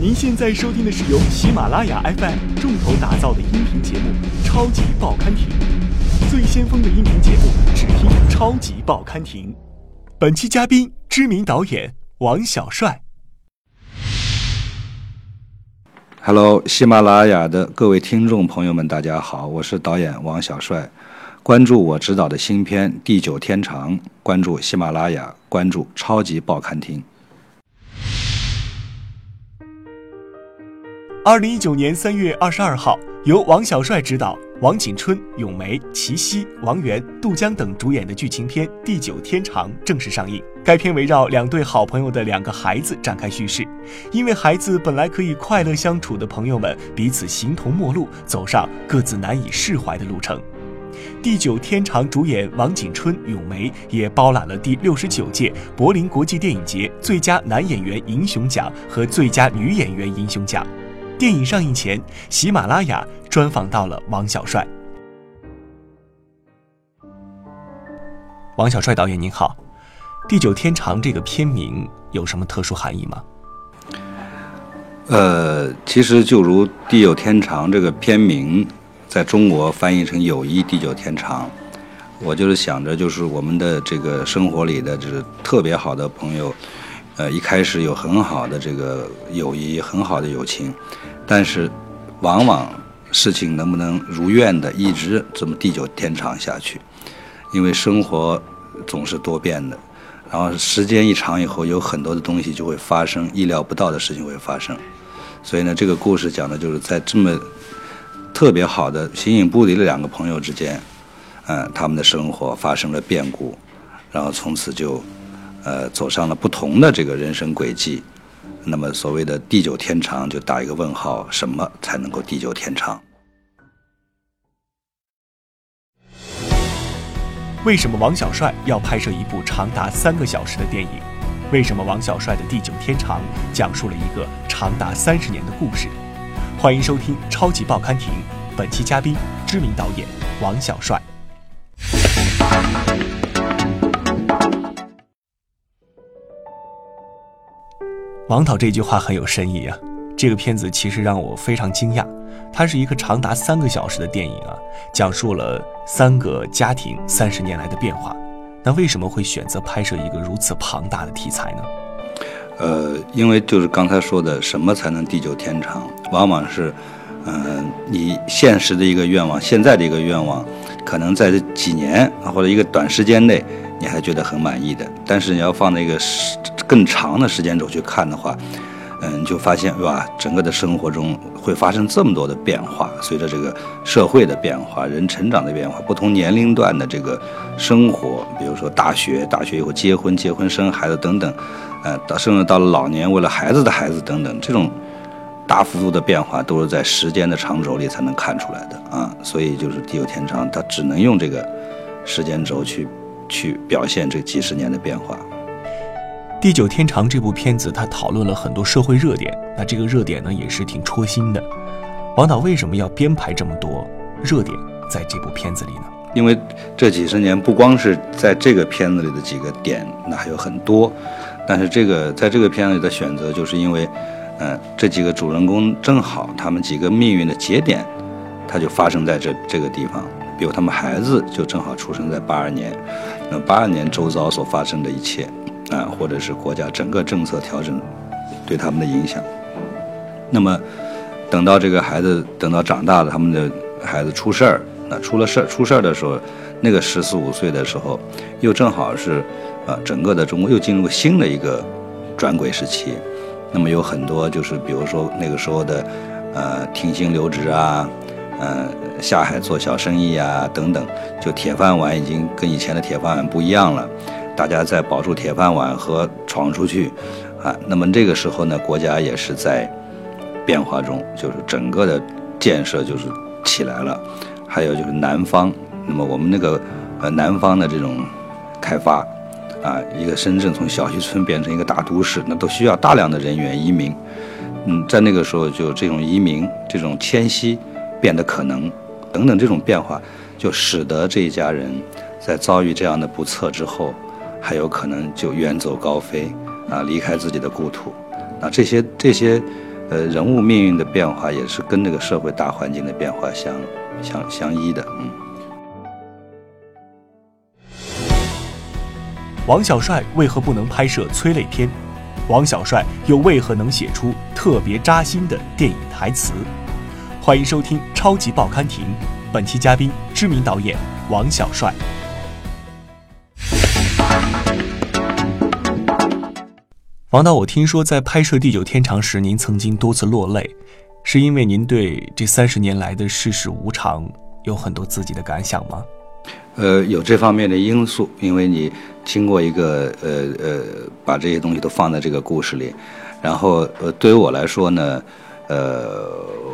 您现在收听的是由喜马拉雅 FM 重头打造的音频节目《超级报刊亭》，最先锋的音频节目，只听《超级报刊亭》。本期嘉宾：知名导演王小帅。Hello，喜马拉雅的各位听众朋友们，大家好，我是导演王小帅。关注我执导的新片《地久天长》，关注喜马拉雅，关注《超级报刊亭》。二零一九年三月二十二号，由王小帅执导，王景春、咏梅、齐溪、王源、杜江等主演的剧情片《地久天长》正式上映。该片围绕两对好朋友的两个孩子展开叙事，因为孩子本来可以快乐相处的朋友们，彼此形同陌路，走上各自难以释怀的路程。《地久天长》主演王景春、咏梅也包揽了第六十九届柏林国际电影节最佳男演员银熊奖和最佳女演员银熊奖。电影上映前，喜马拉雅专访到了王小帅。王小帅导演您好，《地久天长》这个片名有什么特殊含义吗？呃，其实就如《地久天长》这个片名，在中国翻译成“友谊地久天长”，我就是想着，就是我们的这个生活里的，就是特别好的朋友。呃，一开始有很好的这个友谊，很好的友情，但是往往事情能不能如愿的一直这么地久天长下去？因为生活总是多变的，然后时间一长以后，有很多的东西就会发生，意料不到的事情会发生。所以呢，这个故事讲的就是在这么特别好的形影不离的两个朋友之间，嗯，他们的生活发生了变故，然后从此就。呃，走上了不同的这个人生轨迹，那么所谓的地久天长，就打一个问号：什么才能够地久天长？为什么王小帅要拍摄一部长达三个小时的电影？为什么王小帅的《地久天长》讲述了一个长达三十年的故事？欢迎收听《超级报刊亭》，本期嘉宾：知名导演王小帅。王导这句话很有深意啊！这个片子其实让我非常惊讶，它是一个长达三个小时的电影啊，讲述了三个家庭三十年来的变化。那为什么会选择拍摄一个如此庞大的题材呢？呃，因为就是刚才说的，什么才能地久天长？往往是，嗯，你现实的一个愿望，现在的一个愿望，可能在这几年或者一个短时间内，你还觉得很满意的，但是你要放那个时。更长的时间轴去看的话，嗯，就发现是吧，整个的生活中会发生这么多的变化。随着这个社会的变化，人成长的变化，不同年龄段的这个生活，比如说大学，大学以后结婚，结婚生孩子等等，呃，到甚至到了老年，为了孩子的孩子等等，这种大幅度的变化，都是在时间的长轴里才能看出来的啊。所以就是地久天长，它只能用这个时间轴去去表现这几十年的变化。《地久天长》这部片子，它讨论了很多社会热点，那这个热点呢，也是挺戳心的。王导为什么要编排这么多热点在这部片子里呢？因为这几十年不光是在这个片子里的几个点，那还有很多。但是这个在这个片子里的选择，就是因为，嗯，这几个主人公正好他们几个命运的节点，它就发生在这这个地方。比如他们孩子就正好出生在八二年，那八二年周遭所发生的一切。啊，或者是国家整个政策调整对他们的影响。那么，等到这个孩子等到长大了，他们的孩子出事儿，那出了事儿出事儿的时候，那个十四五岁的时候，又正好是啊，整个的中国又进入新的一个转轨时期。那么有很多就是比如说那个时候的呃停薪留职啊，呃下海做小生意啊等等，就铁饭碗已经跟以前的铁饭碗不一样了。大家在保住铁饭碗和闯出去，啊，那么这个时候呢，国家也是在变化中，就是整个的建设就是起来了。还有就是南方，那么我们那个呃南方的这种开发，啊，一个深圳从小渔村变成一个大都市，那都需要大量的人员移民。嗯，在那个时候就这种移民、这种迁徙变得可能，等等这种变化，就使得这一家人在遭遇这样的不测之后。还有可能就远走高飞，啊，离开自己的故土，啊，这些这些，呃，人物命运的变化也是跟这个社会大环境的变化相相相依的。嗯。王小帅为何不能拍摄催泪片？王小帅又为何能写出特别扎心的电影台词？欢迎收听《超级报刊亭》，本期嘉宾知名导演王小帅。王导，我听说在拍摄《地久天长》时，您曾经多次落泪，是因为您对这三十年来的世事无常有很多自己的感想吗？呃，有这方面的因素，因为你经过一个呃呃，把这些东西都放在这个故事里，然后呃，对于我来说呢，呃，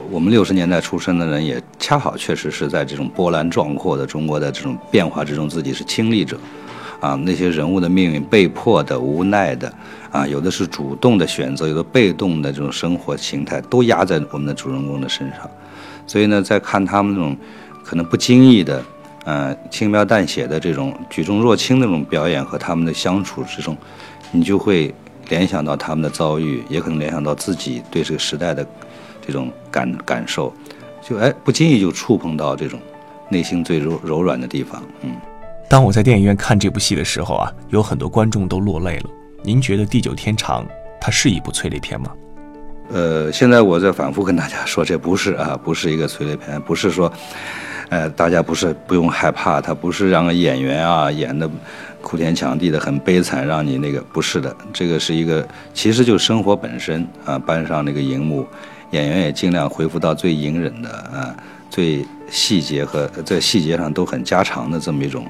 我们六十年代出生的人也恰好确实是在这种波澜壮阔的中国的这种变化之中，自己是亲历者。啊，那些人物的命运，被迫的、无奈的，啊，有的是主动的选择，有的被动的这种生活形态，都压在我们的主人公的身上。所以呢，在看他们这种可能不经意的，呃，轻描淡写的这种举重若轻的这种表演和他们的相处之中，你就会联想到他们的遭遇，也可能联想到自己对这个时代的这种感感受，就哎，不经意就触碰到这种内心最柔柔软的地方，嗯。当我在电影院看这部戏的时候啊，有很多观众都落泪了。您觉得《地久天长》它是一部催泪片吗？呃，现在我在反复跟大家说，这不是啊，不是一个催泪片，不是说，呃，大家不是不用害怕，它不是让演员啊演的哭天抢地的很悲惨，让你那个不是的，这个是一个，其实就生活本身啊，搬上那个荧幕，演员也尽量恢复到最隐忍的啊，最细节和在细节上都很加长的这么一种。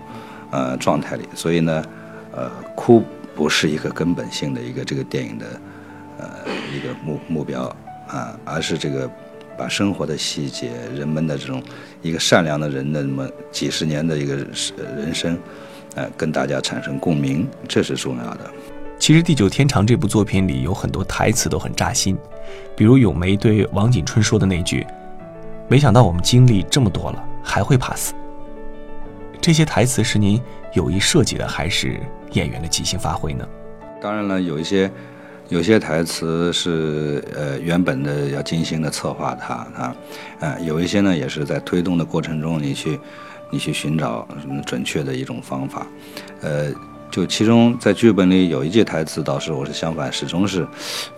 呃，状态里，所以呢，呃，哭不是一个根本性的一个这个电影的呃一个目目标啊，而是这个把生活的细节、人们的这种一个善良的人的那么几十年的一个人生，呃，跟大家产生共鸣，这是重要的。其实《地久天长》这部作品里有很多台词都很扎心，比如咏梅对王景春说的那句：“没想到我们经历这么多了，还会怕死。”这些台词是您有意设计的，还是演员的即兴发挥呢？当然了，有一些有些台词是呃原本的要精心的策划它啊，呃有一些呢也是在推动的过程中，你去你去寻找准确的一种方法。呃，就其中在剧本里有一句台词，倒是我是相反，始终是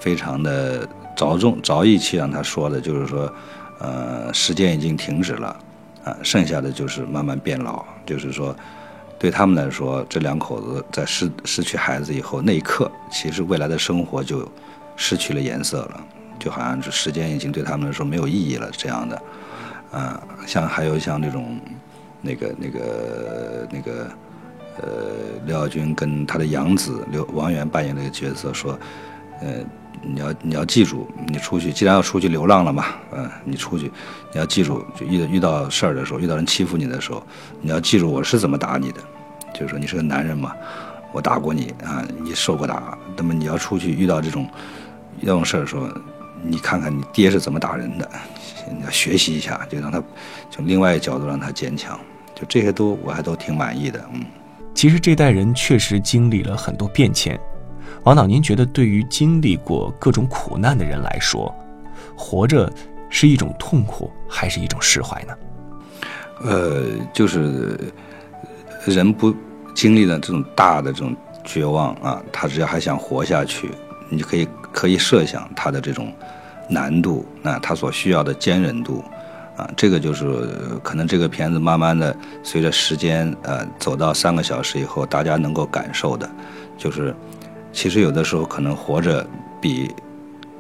非常的着重着意去让他说的，就是说，呃，时间已经停止了。啊，剩下的就是慢慢变老，就是说，对他们来说，这两口子在失失去孩子以后那一刻，其实未来的生活就失去了颜色了，就好像是时间已经对他们来说没有意义了这样的。啊，像还有像那种，那个那个那个，呃，刘晓军跟他的养子刘王源扮演那个角色说，呃。你要你要记住，你出去既然要出去流浪了嘛，嗯，你出去，你要记住，就遇遇到事儿的时候，遇到人欺负你的时候，你要记住我是怎么打你的，就是说你是个男人嘛，我打过你啊，你受过打，那么你要出去遇到这种这种事儿的时候，你看看你爹是怎么打人的，你要学习一下，就让他从另外一个角度让他坚强，就这些都我还都挺满意的，嗯。其实这代人确实经历了很多变迁。王导，您觉得对于经历过各种苦难的人来说，活着是一种痛苦，还是一种释怀呢？呃，就是人不经历了这种大的这种绝望啊，他只要还想活下去，你可以可以设想他的这种难度，那他所需要的坚韧度啊，这个就是可能这个片子慢慢的随着时间呃走到三个小时以后，大家能够感受的，就是。其实有的时候可能活着比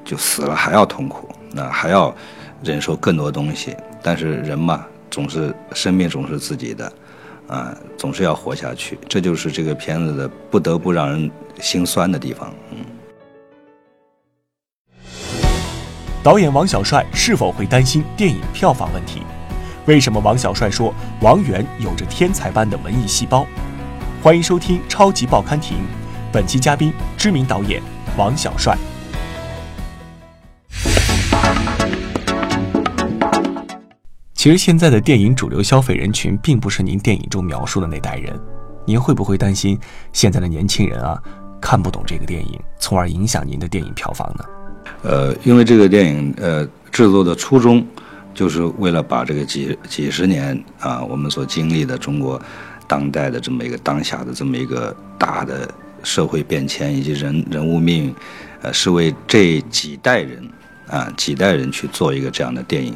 就死了还要痛苦，那还要忍受更多东西。但是人嘛，总是生命总是自己的，啊，总是要活下去。这就是这个片子的不得不让人心酸的地方。嗯。导演王小帅是否会担心电影票房问题？为什么王小帅说王源有着天才般的文艺细胞？欢迎收听超级报刊亭。本期嘉宾，知名导演王小帅。其实现在的电影主流消费人群，并不是您电影中描述的那代人。您会不会担心现在的年轻人啊，看不懂这个电影，从而影响您的电影票房呢？呃，因为这个电影呃制作的初衷，就是为了把这个几几十年啊我们所经历的中国当代的这么一个当下的这么一个大的社会变迁以及人人物命运，呃，是为这几代人啊几代人去做一个这样的电影。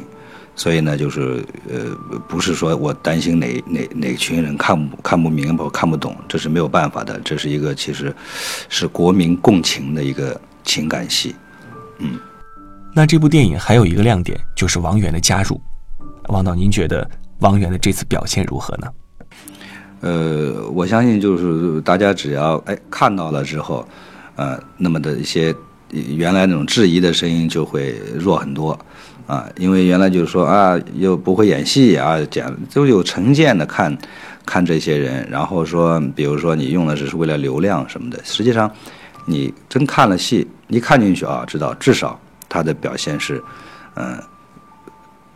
所以呢，就是呃，不是说我担心哪哪哪群人看不看不明白、看不懂，这是没有办法的。这是一个其实是国民共情的一个情感戏，嗯。那这部电影还有一个亮点，就是王源的加入。王导，您觉得王源的这次表现如何呢？呃，我相信就是大家只要哎看到了之后，呃，那么的一些原来那种质疑的声音就会弱很多。啊，因为原来就是说啊，又不会演戏啊，讲都有成见的看，看这些人，然后说，比如说你用的只是为了流量什么的，实际上，你真看了戏，一看进去啊，知道至少他的表现是，嗯，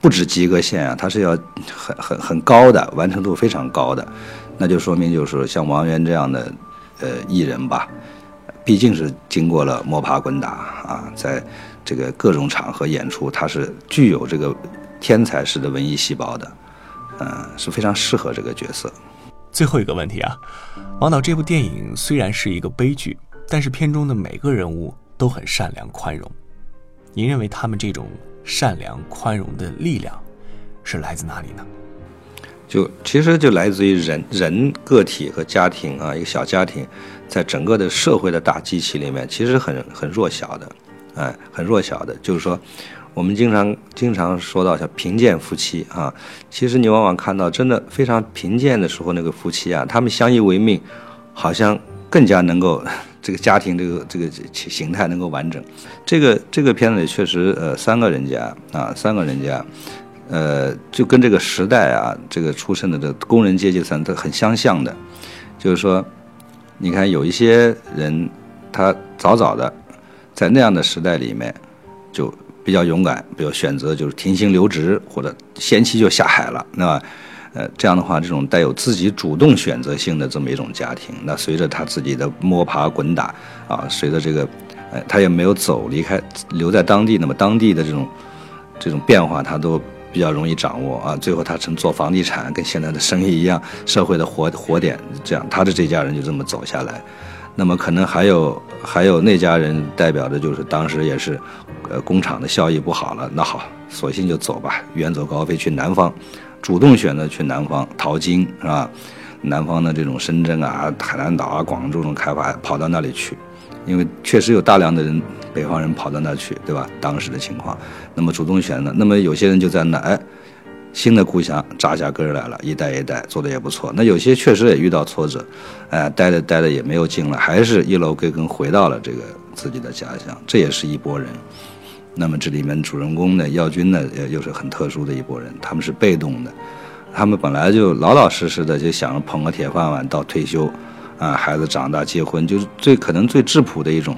不止及格线啊，他是要很很很高的，完成度非常高的，那就说明就是像王源这样的呃艺人吧，毕竟是经过了摸爬滚打啊，在。这个各种场合演出，他是具有这个天才式的文艺细胞的，嗯，是非常适合这个角色。最后一个问题啊，王导，这部电影虽然是一个悲剧，但是片中的每个人物都很善良宽容。您认为他们这种善良宽容的力量是来自哪里呢？就其实就来自于人人个体和家庭啊，一个小家庭，在整个的社会的大机器里面，其实很很弱小的。哎，很弱小的，就是说，我们经常经常说到像贫贱夫妻啊，其实你往往看到真的非常贫贱的时候，那个夫妻啊，他们相依为命，好像更加能够 这个家庭这个这个形态能够完整。这个这个片子里确实，呃，三个人家啊，三个人家，呃，就跟这个时代啊，这个出身的这工人阶级层都很相像的，就是说，你看有一些人，他早早的。在那样的时代里面，就比较勇敢，比如选择就是停薪留职，或者先期就下海了，那，呃，这样的话，这种带有自己主动选择性的这么一种家庭，那随着他自己的摸爬滚打啊，随着这个，呃，他也没有走离开，留在当地，那么当地的这种这种变化，他都比较容易掌握啊。最后他成做房地产，跟现在的生意一样，社会的活活点，这样他的这家人就这么走下来。那么可能还有还有那家人代表的就是当时也是，呃，工厂的效益不好了，那好，索性就走吧，远走高飞去南方，主动选择去南方淘金是吧？南方的这种深圳啊、海南岛啊、广州这种开发跑到那里去，因为确实有大量的人北方人跑到那去，对吧？当时的情况，那么主动选择，那么有些人就在那哎。新的故乡扎下根来了，一代一代做的也不错。那有些确实也遇到挫折，哎，待着待着也没有劲了，还是一楼归根回到了这个自己的家乡。这也是一拨人。那么这里面主人公呢，耀军呢，又是很特殊的一拨人。他们是被动的，他们本来就老老实实的就想着捧个铁饭碗到退休，啊，孩子长大结婚，就是最可能最质朴的一种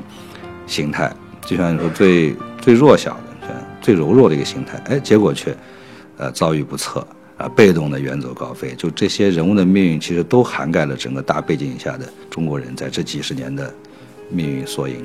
形态。就像你说最最弱小的、最柔弱的一个形态，哎，结果却。呃，遭遇不测啊，被动的远走高飞，就这些人物的命运，其实都涵盖了整个大背景下的中国人在这几十年的命运缩影。